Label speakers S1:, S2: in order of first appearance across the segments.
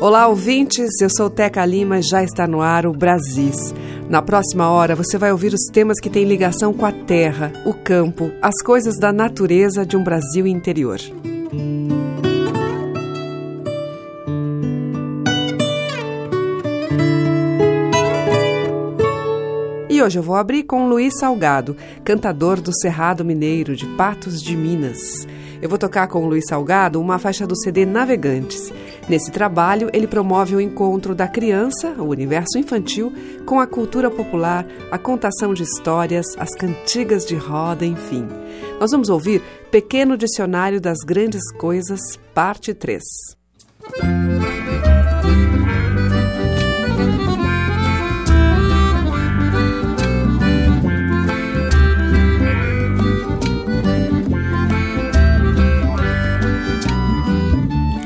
S1: Olá, ouvintes. Eu sou Teca Lima e já está no ar o Brasis. Na próxima hora você vai ouvir os temas que têm ligação com a terra, o campo, as coisas da natureza de um Brasil interior. E hoje eu vou abrir com Luiz Salgado, cantador do Cerrado Mineiro de Patos de Minas. Eu vou tocar com o Luiz Salgado uma faixa do CD Navegantes. Nesse trabalho, ele promove o encontro da criança, o universo infantil, com a cultura popular, a contação de histórias, as cantigas de roda, enfim. Nós vamos ouvir Pequeno Dicionário das Grandes Coisas, parte 3.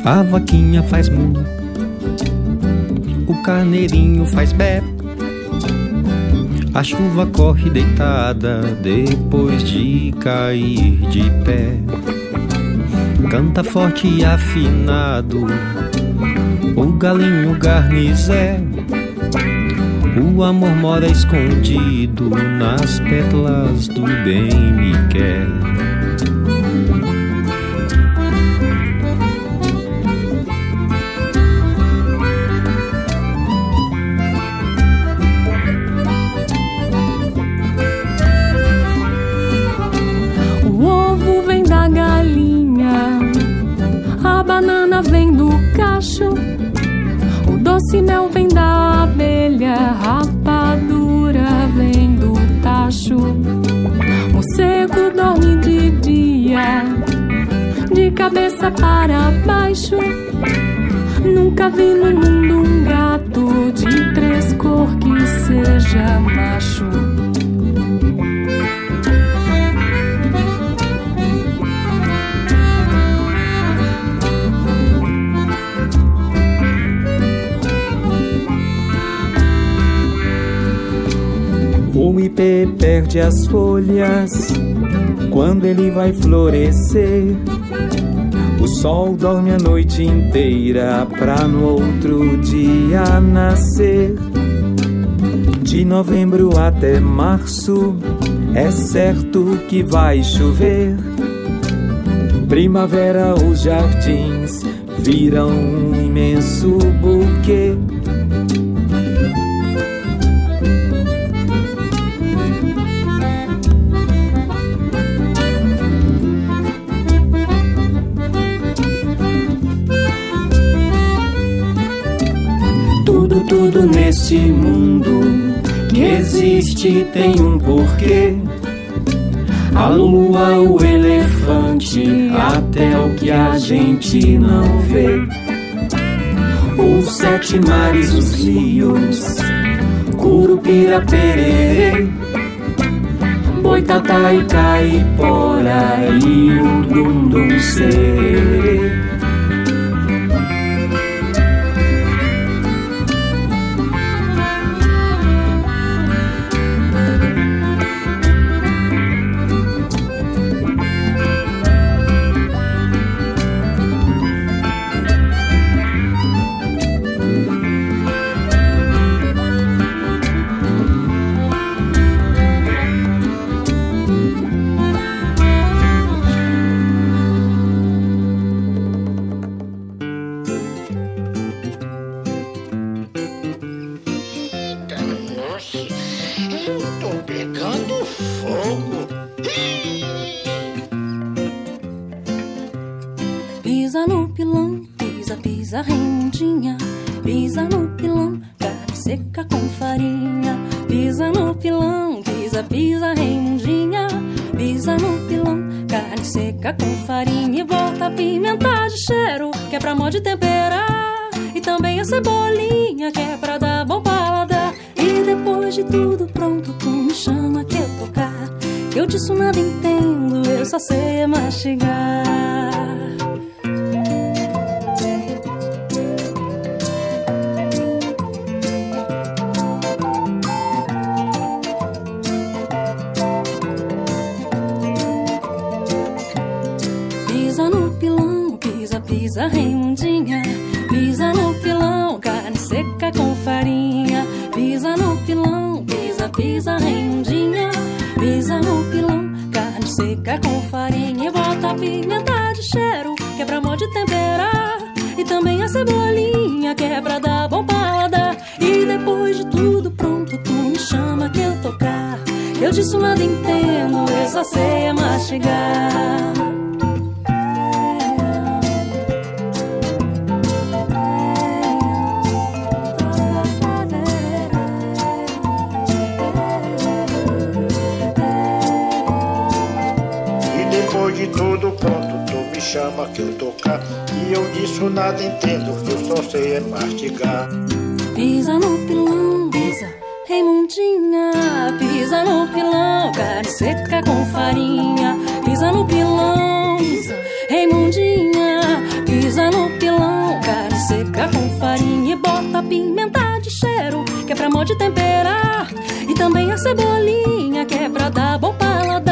S2: A vaquinha faz mu, o carneirinho faz bé. A chuva corre deitada depois de cair de pé. Canta forte e afinado o galinho garnizé. O amor mora escondido nas pétalas do bem me quer.
S3: Cabeça para baixo. Nunca vi no mundo um gato de três cor que seja macho.
S4: O ipê perde as folhas quando ele vai florescer. Sol dorme a noite inteira pra no outro dia nascer. De novembro até março é certo que vai chover. Primavera os jardins viram um imenso buquê. Existe tem um porquê. A lua, o elefante, até o que a gente não vê. Os sete mares, os rios, Curupira, Pererê, Boitatá Caipora e o Dundum Sererê.
S3: Pisa, Raimundinha. Pisa no pilão, carne seca com farinha. E bota a pimenta de cheiro, que é pra mó de temperar. E também a cebolinha, que é pra dar bom paladar. E depois de tudo pronto, tu me chama que eu tocar. Eu disso nada entendo, eu só sei é mastigar.
S5: Chama que eu tocar. E eu disso nada entendo, eu só sei é mastigar.
S3: Pisa no pilão, pisa, Raimundinha. Pisa no pilão, carne seca com farinha. Pisa no pilão, pisa, Raimundinha. Pisa no pilão, carne seca com farinha. E bota pimenta de cheiro, que é pra mó de temperar. E também a cebolinha, que é pra dar bom paladar.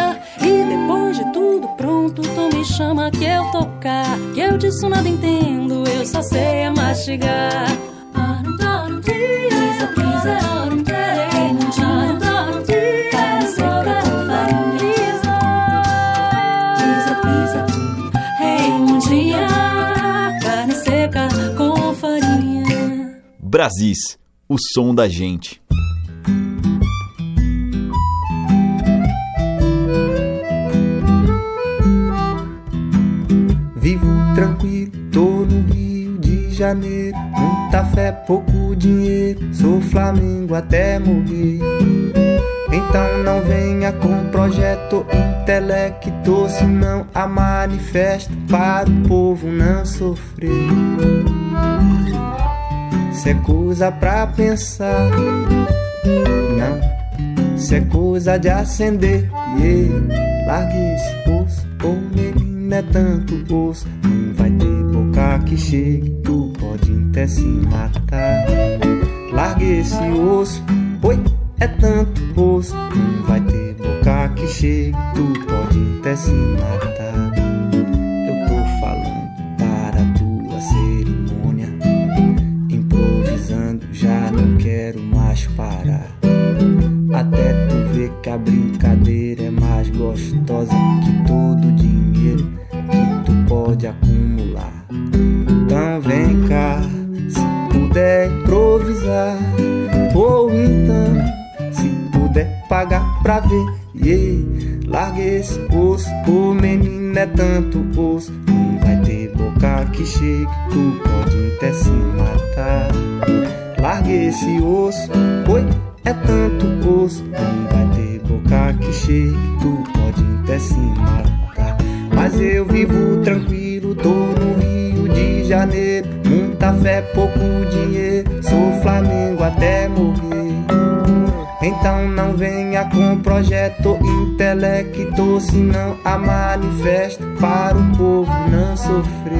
S3: Tocar. Que eu disso nada entendo, eu só sei é mastigar. Pisa, pisa, com farinha.
S6: Brasis, o som da gente.
S2: Janeiro. Muita fé, pouco dinheiro. Sou Flamengo até morrer. Então não venha com projeto intelecto, senão a manifesto para o povo não sofrer. Isso é coisa pra pensar, não. Isso é coisa de acender. Yeah. Largue esse osso, ô menino é tanto osso. Não vai ter boca que chegue, tu pode até se matar. Largue esse osso, oi, é tanto osso. Não vai ter boca que chegue, tu pode até se matar. Eu tô falando para tua cerimônia. Improvisando, já não quero mais parar. Até tu ver que a tanto osso. Não vai ter boca que chegue, tu pode até se matar. Larga esse osso, oi, é tanto osso. Não vai ter boca que chegue, tu pode até se matar. Mas eu vivo tranquilo, tô no Rio de Janeiro. Muita fé, pouco dinheiro. Sou Flamengo até morrer. Então não venha com projeto intelecto, senão a manifesto para o povo não sofrer.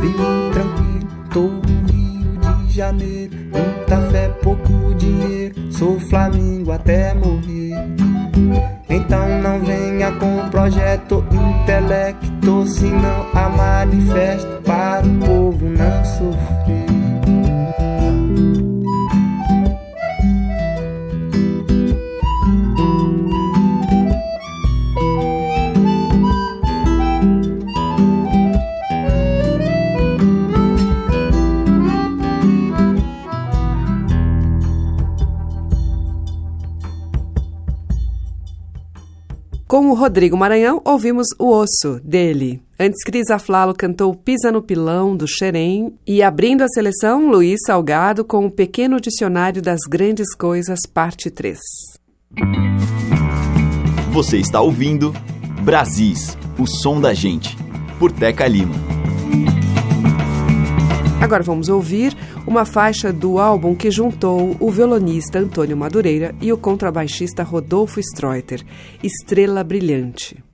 S2: Vivo tranquilo, tô no Rio de Janeiro. Muita fé, pouco dinheiro. Sou Flamengo até morrer. Então não venha com projeto intelecto, senão a manifesto para o povo não sofrer.
S1: Com o Rodrigo Maranhão, ouvimos O Osso, dele. Antes, Cris Aflalo cantou Pisa no Pilão, do Xerém. E abrindo a seleção, Luiz Salgado com o Pequeno Dicionário das Grandes Coisas, parte 3.
S6: Você está ouvindo Brasis, o som da gente, por Teca Lima.
S1: Agora vamos ouvir uma faixa do álbum que juntou o violonista Antônio Madureira e o contrabaixista Rodolfo Streuter, Estrela Brilhante.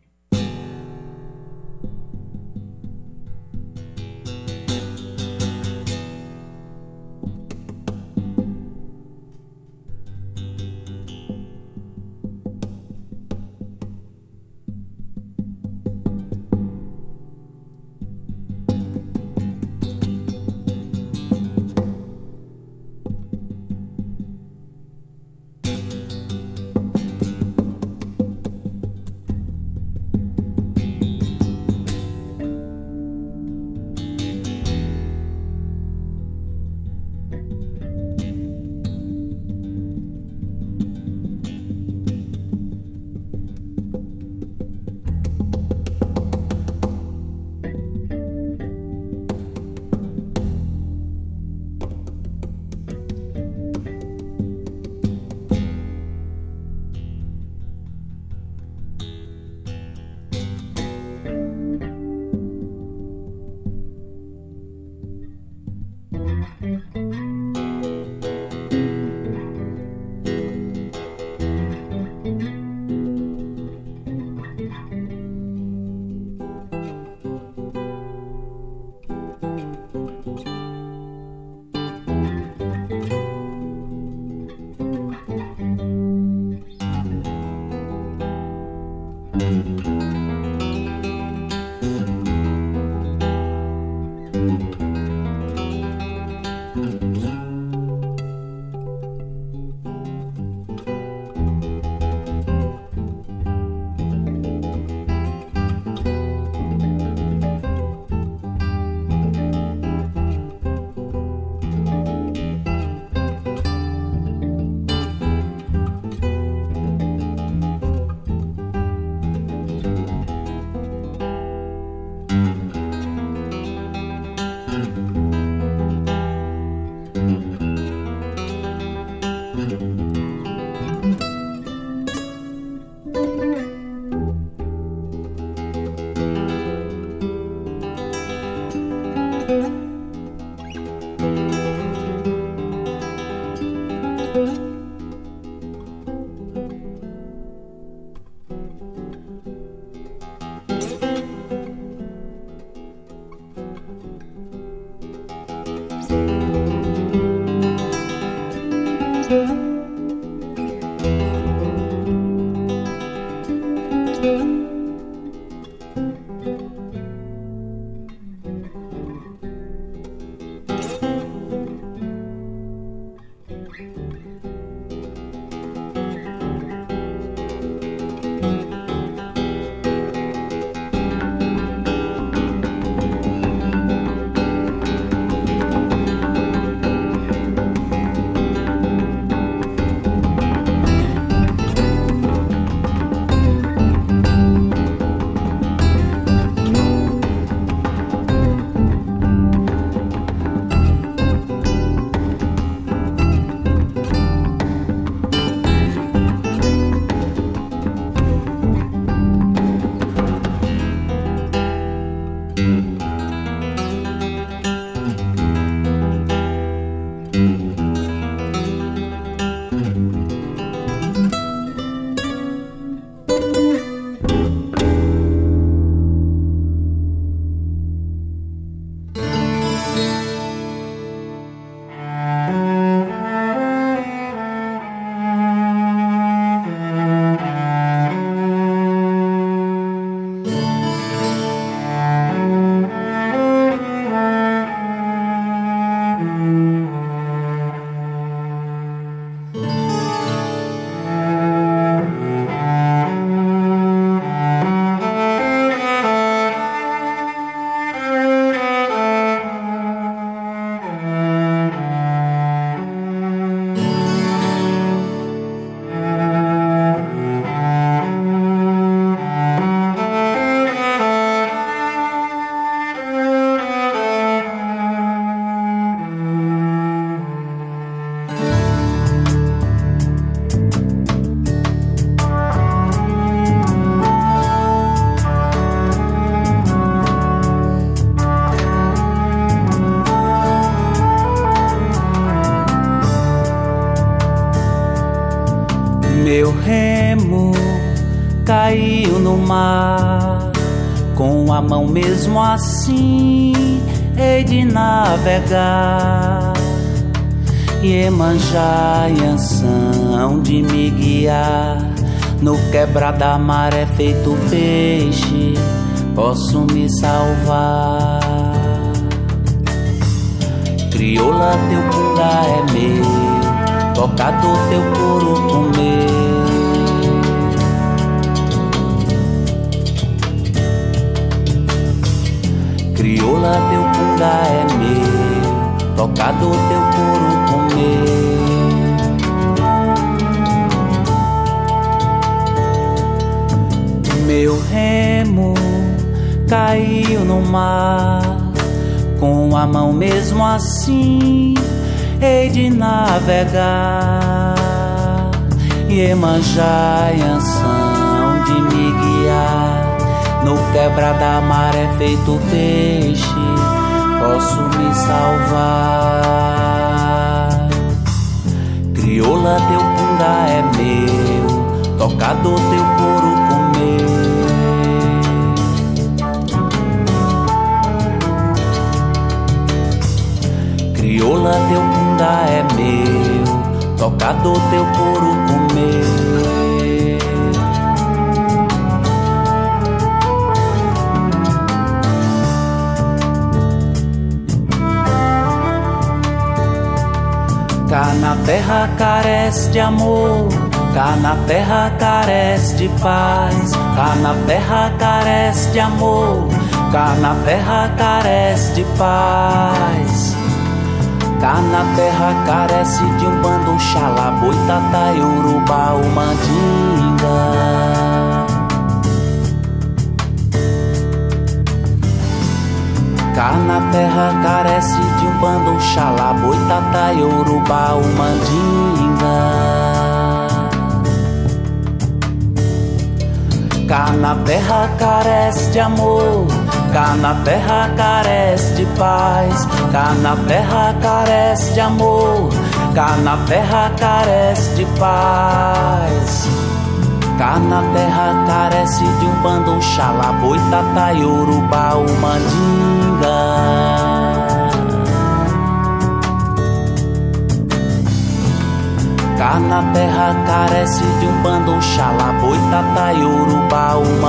S7: Navegar. Iemanjá e Anção de me guiar no quebra da maré feito peixe, posso me salvar. Crioula, teu punga é meu, tocador, teu couro comeu. Crioula, teu punga é meu, tocador, teu couro comeu. Meu remo caiu no mar, com a mão mesmo assim, hei de navegar. Iemanjá e Anção de me guiar no quebra da maré feito peixe, posso me salvar. Crioula, teu punga é meu, tocador, teu couro comeu. Crioula, teu punga é meu, tocador, teu couro comeu. Cá na terra carece de amor, cá na terra carece de paz, cá na terra carece de amor, cá na terra carece de paz. Cá na terra carece de um bando, xalá, boitatá, urubá, o Cá na terra carece de um bando, um xalá, boitatá, urubá, o mandinga. Cá na terra carece de amor, cá na terra carece de paz, cá na terra carece de amor, cá na terra carece de paz. Cá na terra carece de um bando, um xalá, boitatá, urubá, o mandinga. Cá na terra carece de um bando, um xalá, boitatá, urubá, o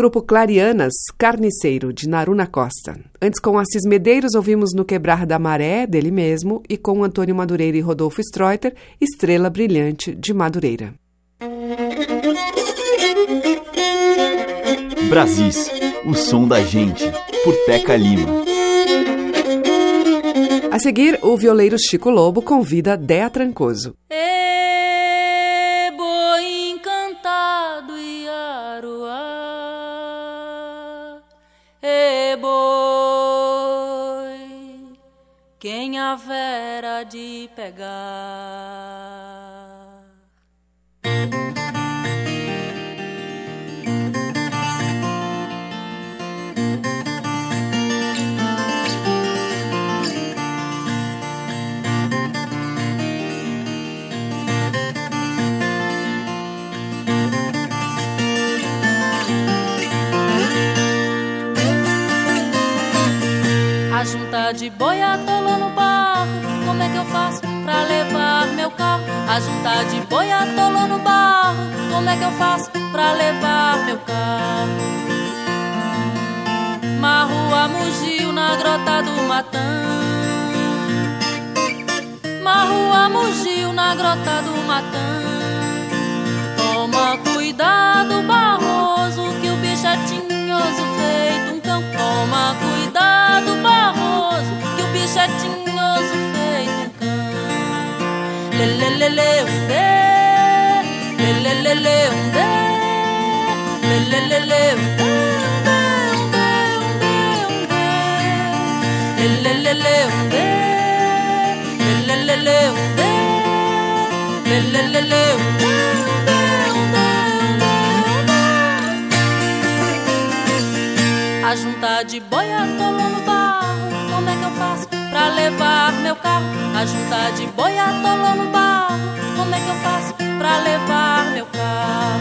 S1: grupo Clarianas, Carniceiro, de Naruna Costa. Antes, com Assis Medeiros, ouvimos No Quebrar da Maré, dele mesmo, e com Antônio Madureira e Rodolfo Streuter, Estrela Brilhante, de Madureira.
S6: Brasis, o som da gente, por Teca Lima.
S1: A seguir, o violeiro Chico Lobo convida Dea Trancoso.
S8: Ê, boi, quem haverá de pegar? Junta de boi atolou no barro. Como é que eu faço pra levar meu carro? A junta de boi atolou no barro. Como é que eu faço pra levar meu carro? Marrua mugiu na grota do Matã. Marrua mugiu na grota do Matã. A junta de levar meu carro? A junta de boi atolou no barro. Como é que eu faço pra levar meu carro?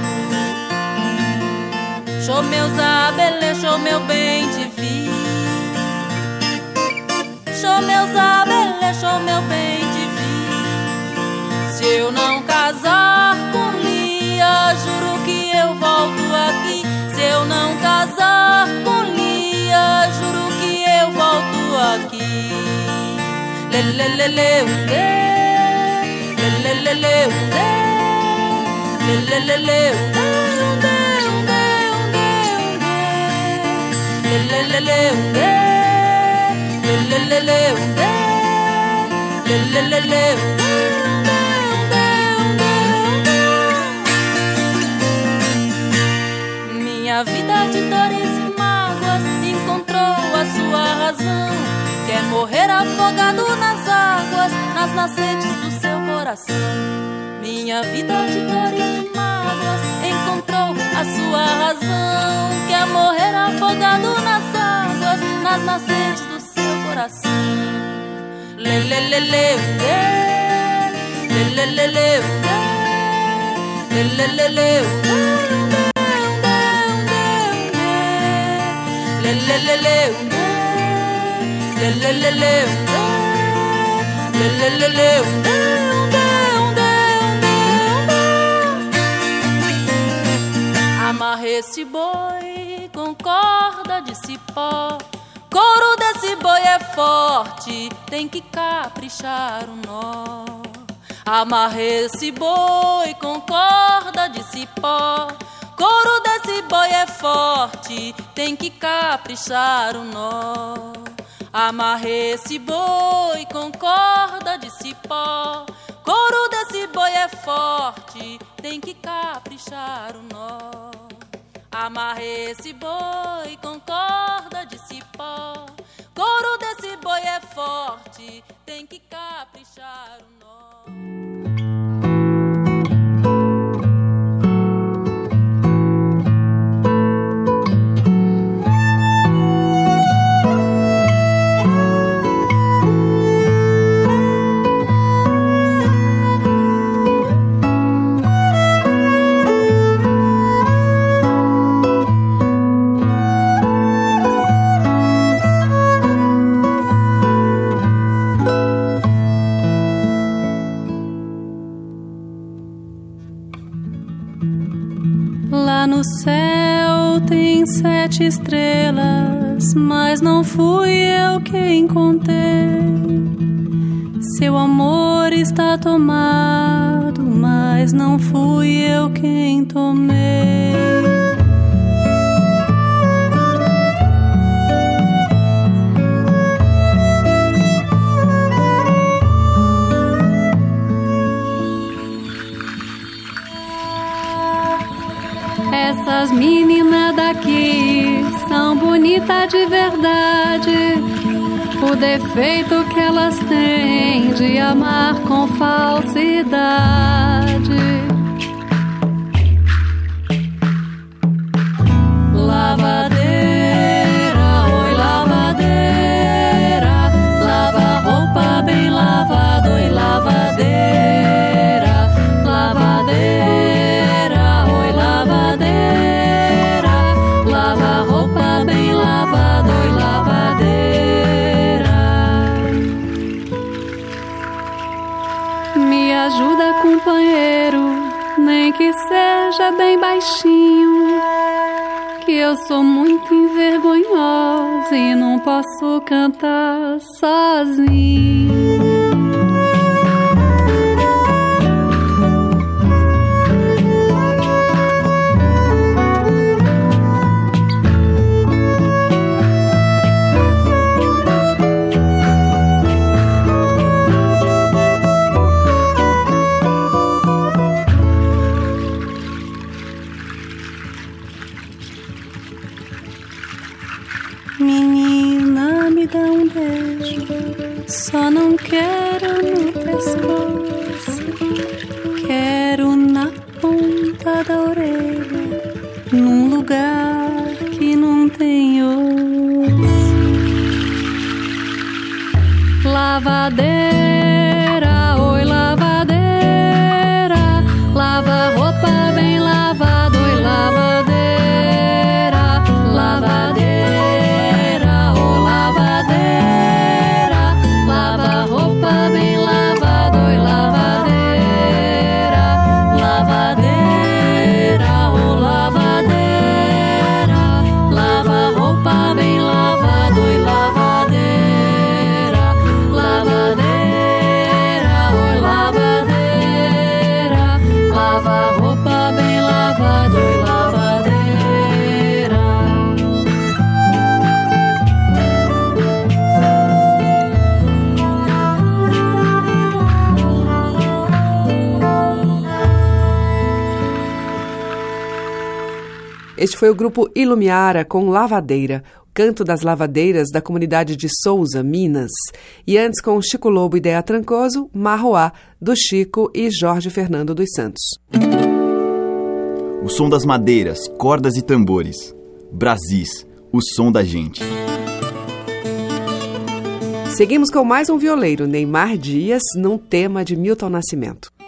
S8: Show meus abelê, show meu bem te vi. Show meus abelê, show meu bem te vi. Se eu não casar le le le le morrer afogado nas águas, nas nascentes do seu coração. Minha vida de dores e mágoas encontrou a sua razão. Quer morrer afogado nas águas, nas nascentes do seu coração. Lelelele, um dê, lelelele, um dê, lelelele, um dê. Lelelele, um dê, lelelele, um dê, lelelele, um Amarre esse boi com corda de cipó. Couro desse boi é forte, tem que caprichar o nó. Amarre esse boi com corda de cipó. Couro desse boi é forte, tem que caprichar o nó. Amarre esse boi com corda de cipó. Couro desse boi é forte, tem que caprichar o nó. Amarre esse boi com corda de cipó. Couro desse boi é forte, tem que caprichar o nó.
S3: Lá no céu tem sete estrelas, mas não fui eu quem contei. Seu amor está tomado, mas não fui eu quem tomei. Essas meninas daqui são bonitas de verdade. O defeito que elas têm de amar com falsidade. Lavadeira, baixinho. Que eu sou muito envergonhosa e não posso cantar sozinho.
S1: Foi o grupo Ilumiara com Lavadeira, canto das lavadeiras da comunidade de Souza, Minas. E antes com Chico Lobo e Dea Trancoso, Marroá, do Chico e Jorge Fernando dos Santos.
S6: O som das madeiras, cordas e tambores. Brasis, o som da gente.
S1: Seguimos com mais um violeiro, Neymar Dias, num tema de Milton Nascimento.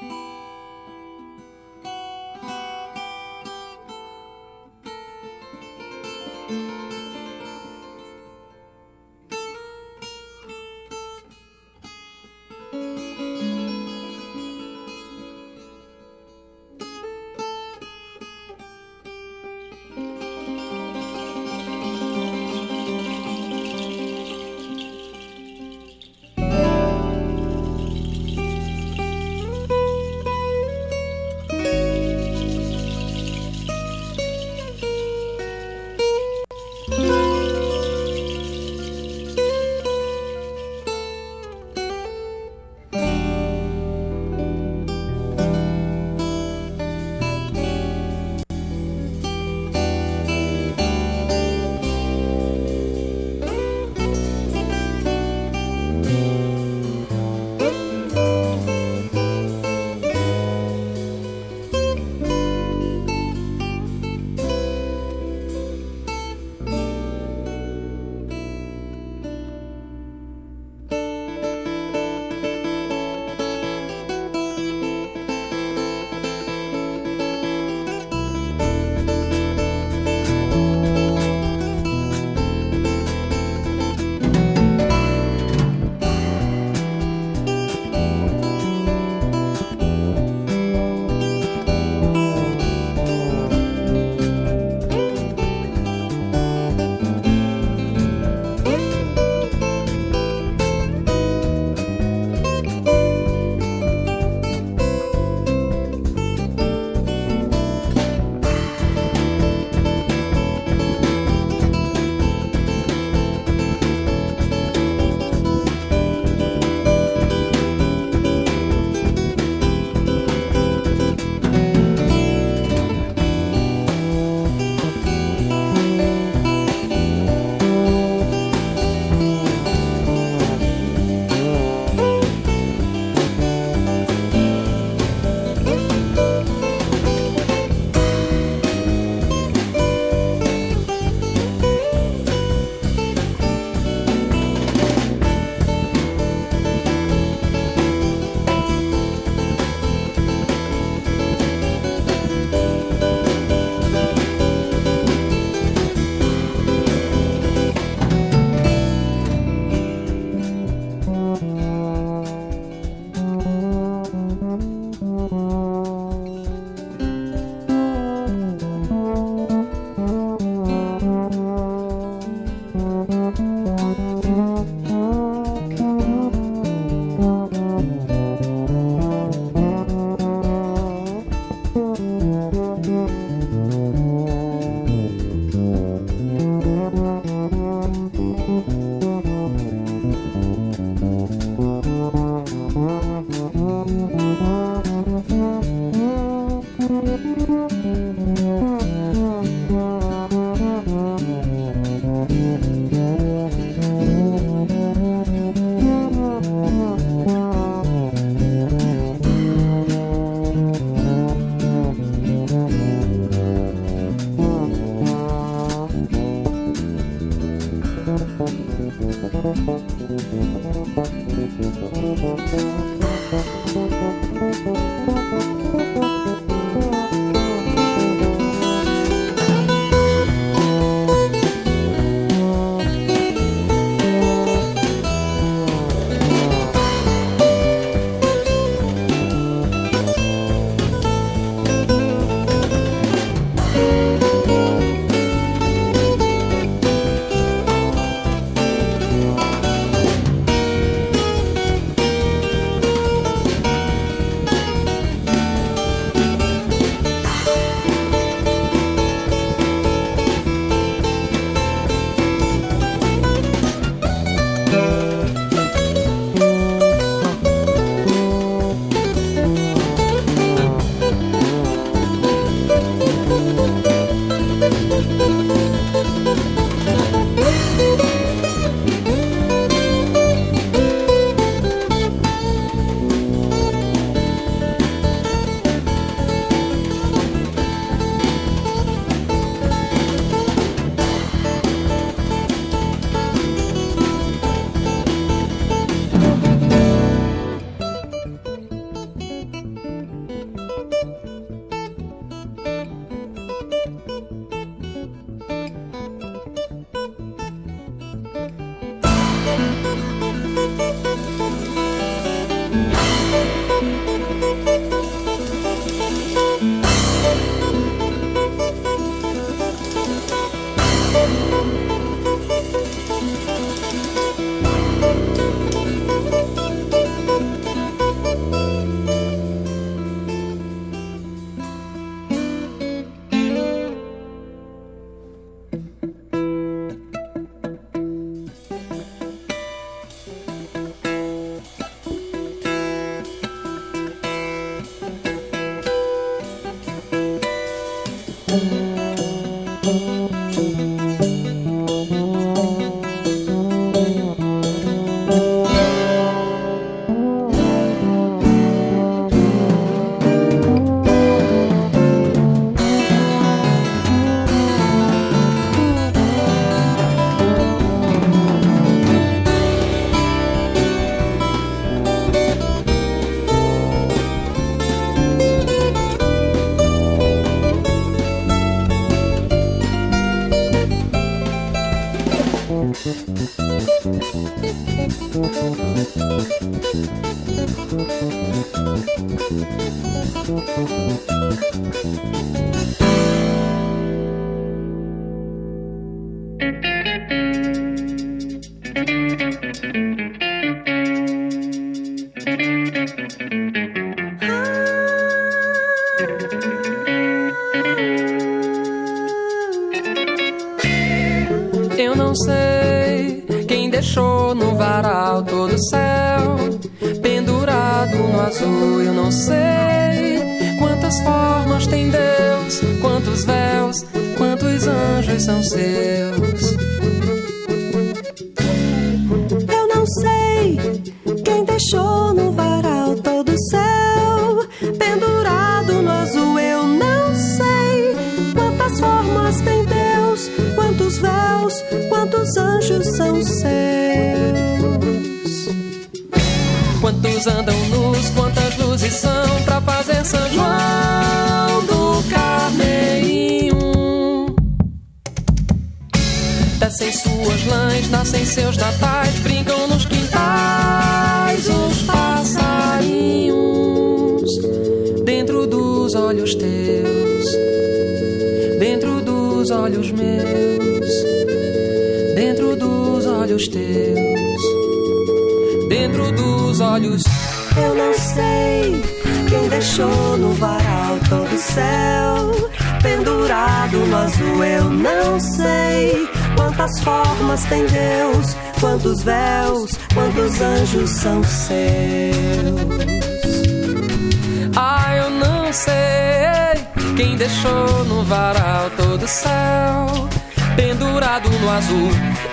S9: São seus.
S10: seus natais brincam nos quintais os passarinhos dentro dos olhos teus, dentro dos olhos meus, dentro dos olhos teus, dentro dos olhos.
S11: Eu não sei quem deixou no varal todo o céu pendurado no azul. Eu não sei
S10: ah, eu não sei quem deixou no varal todo o céu pendurado no azul.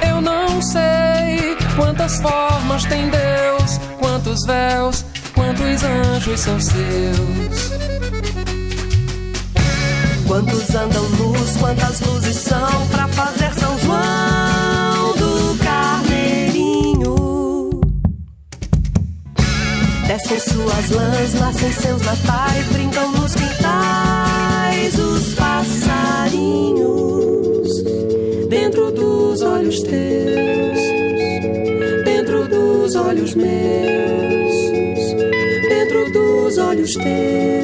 S10: Eu não sei quantas formas tem Deus, quantos véus, quantos anjos são seus.
S9: Quantos andam luz, quantas luzes são para fazer São João do Descem suas lãs, nascem seus natais, brincam nos quintais os passarinhos. Dentro dos olhos teus, dentro dos olhos meus, dentro dos olhos teus,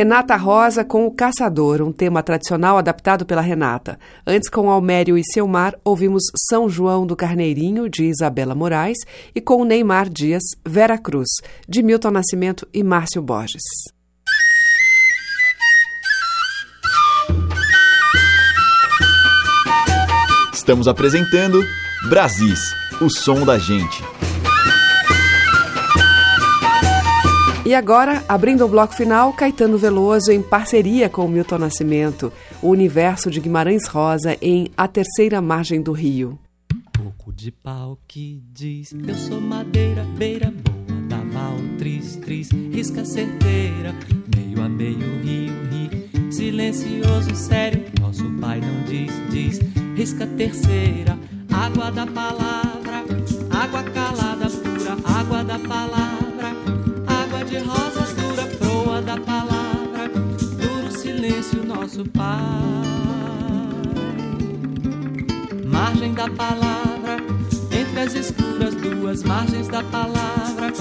S1: Renata Rosa com O Caçador, um tema tradicional adaptado pela Renata. Antes, com Almério e Seu Mar, ouvimos São João do Carneirinho, de Isabela Moraes, e com Neymar Dias, Vera Cruz, de Milton Nascimento e Márcio Borges.
S6: Estamos apresentando Brasis, o som da gente.
S1: E agora, abrindo o bloco final, Caetano Veloso em parceria com Milton Nascimento, o universo de Guimarães Rosa em A Terceira Margem do Rio.
S12: Pouco de pau que diz, eu sou madeira, beira boa, da val, tris, tris, risca certeira, meio a meio, rio, rio, silencioso, sério, nosso pai não diz, diz, risca terceira, água da palavra, água calada pura, água da palavra da palavra, duro silêncio, nosso Pai. Margem da palavra, entre as escuras duas margens da palavra,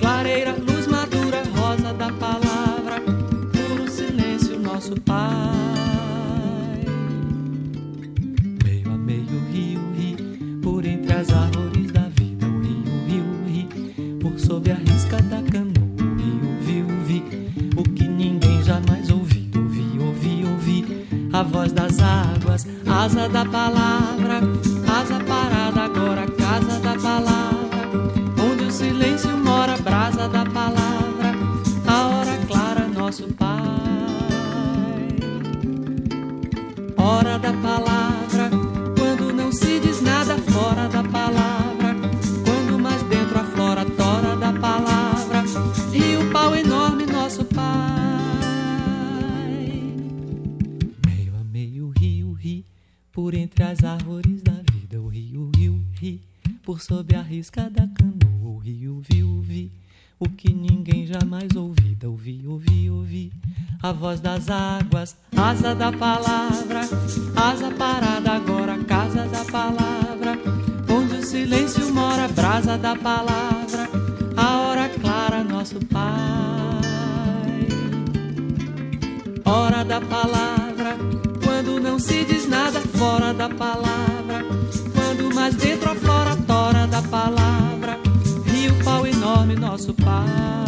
S12: clareira, luz madura, rosa da palavra, duro silêncio, nosso Pai. Voz das águas, asa da palavra, asa parada agora, casa da palavra, onde o silêncio mora, brasa da palavra, a hora clara, nosso Pai. Hora da palavra, árvores da vida, o rio, rio, ri. Por sob a risca da canoa, o rio, viu, vi. O que ninguém jamais ouvida, ouvi, ouvi, ouvi. A voz das águas, asa da palavra, asa parada agora, casa da palavra. Onde o silêncio mora, brasa da palavra, a hora clara, nosso Pai. Hora da palavra fora da palavra. Quando mais dentro aflora a tora da palavra. Rio, pau enorme, nosso pai.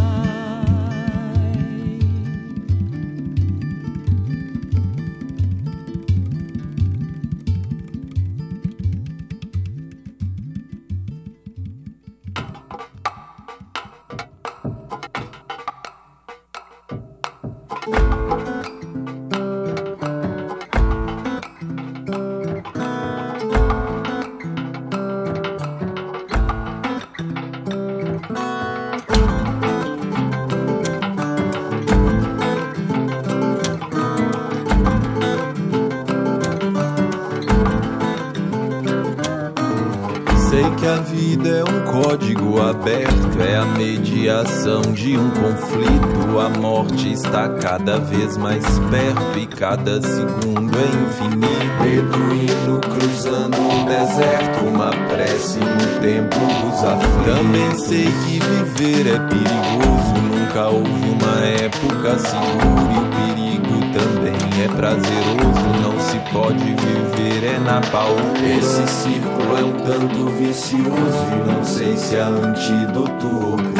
S13: Mediação de um conflito. A morte está cada vez mais perto e cada segundo é infinito. Beduíno cruzando um deserto, uma prece no tempo dos aflitos. Também sei que viver é perigoso, nunca houve uma época segura e o perigo também é prazeroso. Não se pode viver é na pau. Esse círculo é um tanto vicioso e não sei se há antídoto ou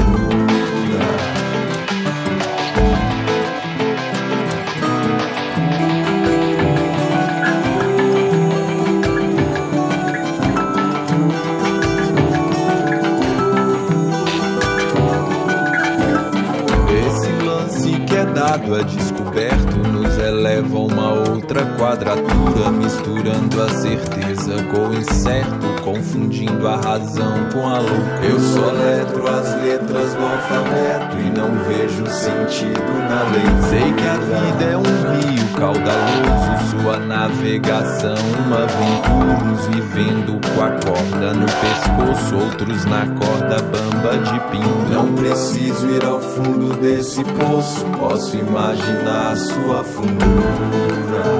S13: descoberto nos eleva uma outra quadratura, misturando a certeza com o incerto, confundindo a razão com a loucura. Eu soletro as letras do alfabeto e não vejo sentido na lei. Sei que a vida é um rio caudaloso, sua navegação uma aventura, uns vivendo com a corda no pescoço, outros na corda bamba de pinho. Não preciso ir ao fundo desse poço, posso imaginar sua fundura.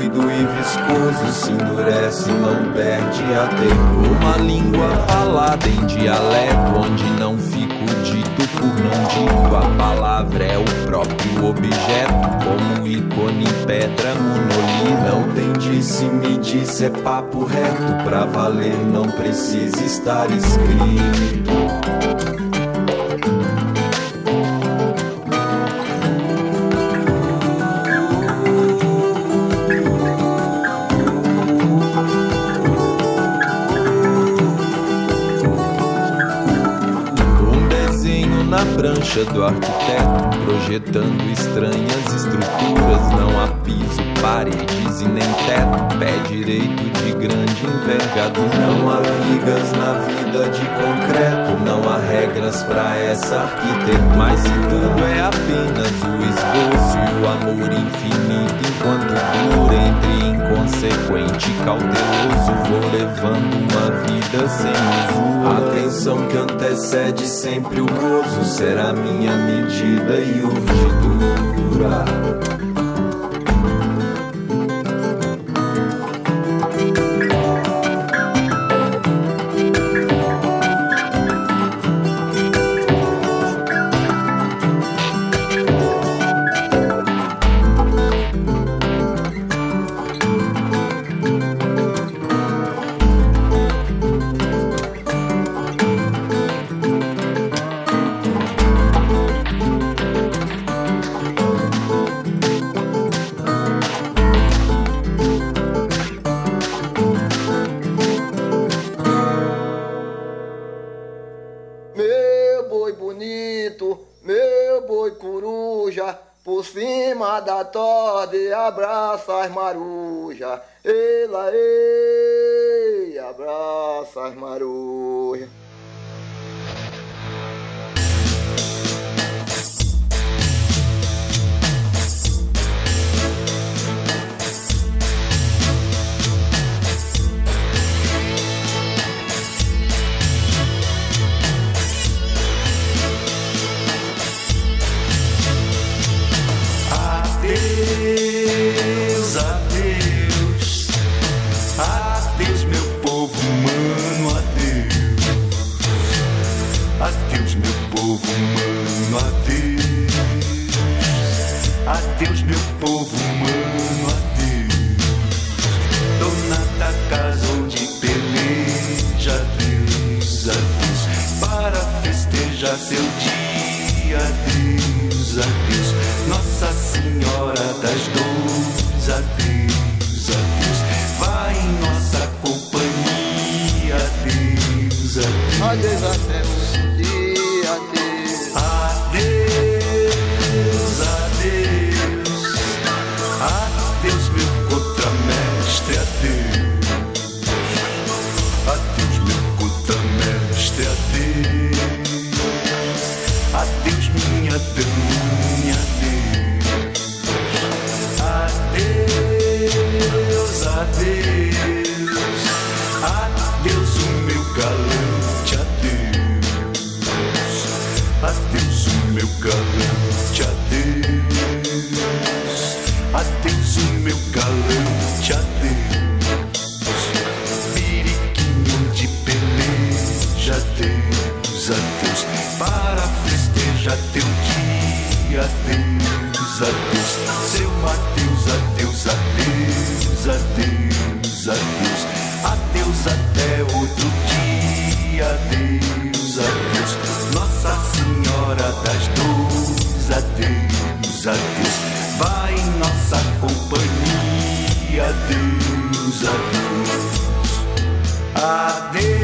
S14: fluido e viscoso, se endurece, não perde a ter. Uma língua falada em dialeto, onde não fico dito por não dito. A palavra é o próprio objeto, como ícone, pedra, monolito. Não tem disse, me disse, é papo reto. Pra valer, não precisa estar escrito. Prancha do arquiteto, projetando estranhas estruturas. Não há piso, paredes e nem teto, pé direito de grande envergadura. Não há vigas na vida de concreto, não há regras para essa arquitetura. Mas se tudo é apenas o esboço e o amor infinito, enquanto dura entre inconsequente cauteloso, vou levando uma vida sem uso. Atenção que antecede sempre o gozo será minha medida e urdidura. I did.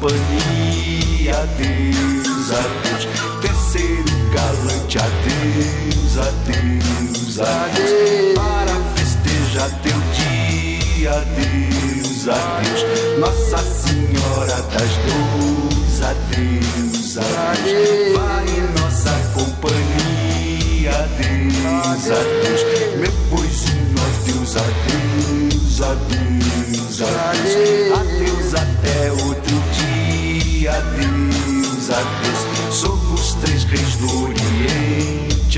S14: Companhia, adeus, adeus. Terceiro galante, adeus, adeus, adeus. Para festejar teu dia, adeus, adeus. Nossa Senhora das Dores, adeus, adeus. Vai nossa companhia, adeus, adeus. Meu boizinho, adeus, adeus, adeus, adeus. Adeus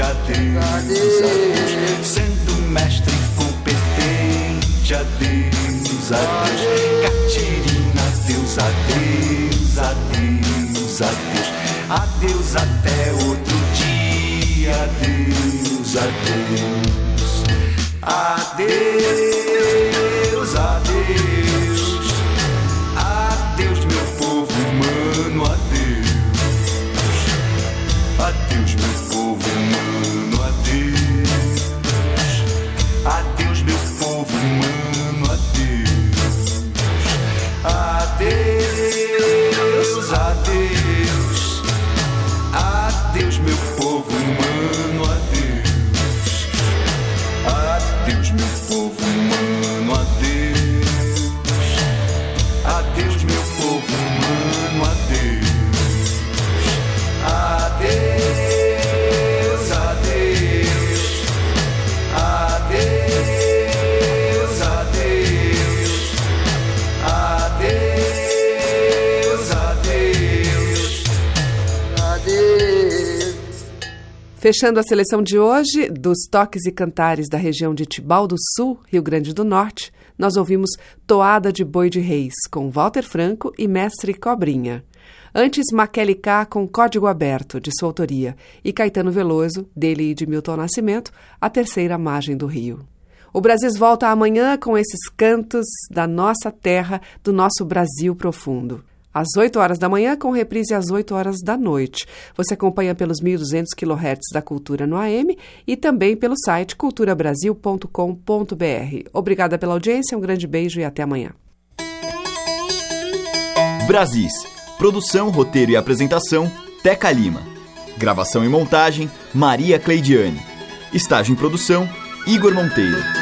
S14: adeus, adeus. Sendo mestre competente, adeus, adeus. Catirina, adeus, adeus, adeus, adeus. Adeus até outro dia, adeus, adeus.
S15: Adeus,
S1: Fechando a seleção de hoje, dos toques e cantares da região de Tibau do Sul, Rio Grande do Norte, nós ouvimos Toada de Boi de Reis, com Walter Franco e Mestre Cobrinha. Antes, Maquele K com Código Aberto, de sua autoria, e Caetano Veloso, dele e de Milton Nascimento, A Terceira Margem do Rio. O Brasil volta amanhã com esses cantos da nossa terra, do nosso Brasil profundo. Às 8 horas da manhã, com reprise às 8 horas da noite. Você acompanha pelos 1.200 kHz da Cultura no AM e também pelo site culturabrasil.com.br. Obrigada pela audiência, um grande beijo e até amanhã.
S6: Brasis. Produção, roteiro e apresentação, Teca Lima. Gravação e montagem, Maria Cleidiane. Estágio em produção, Igor Monteiro.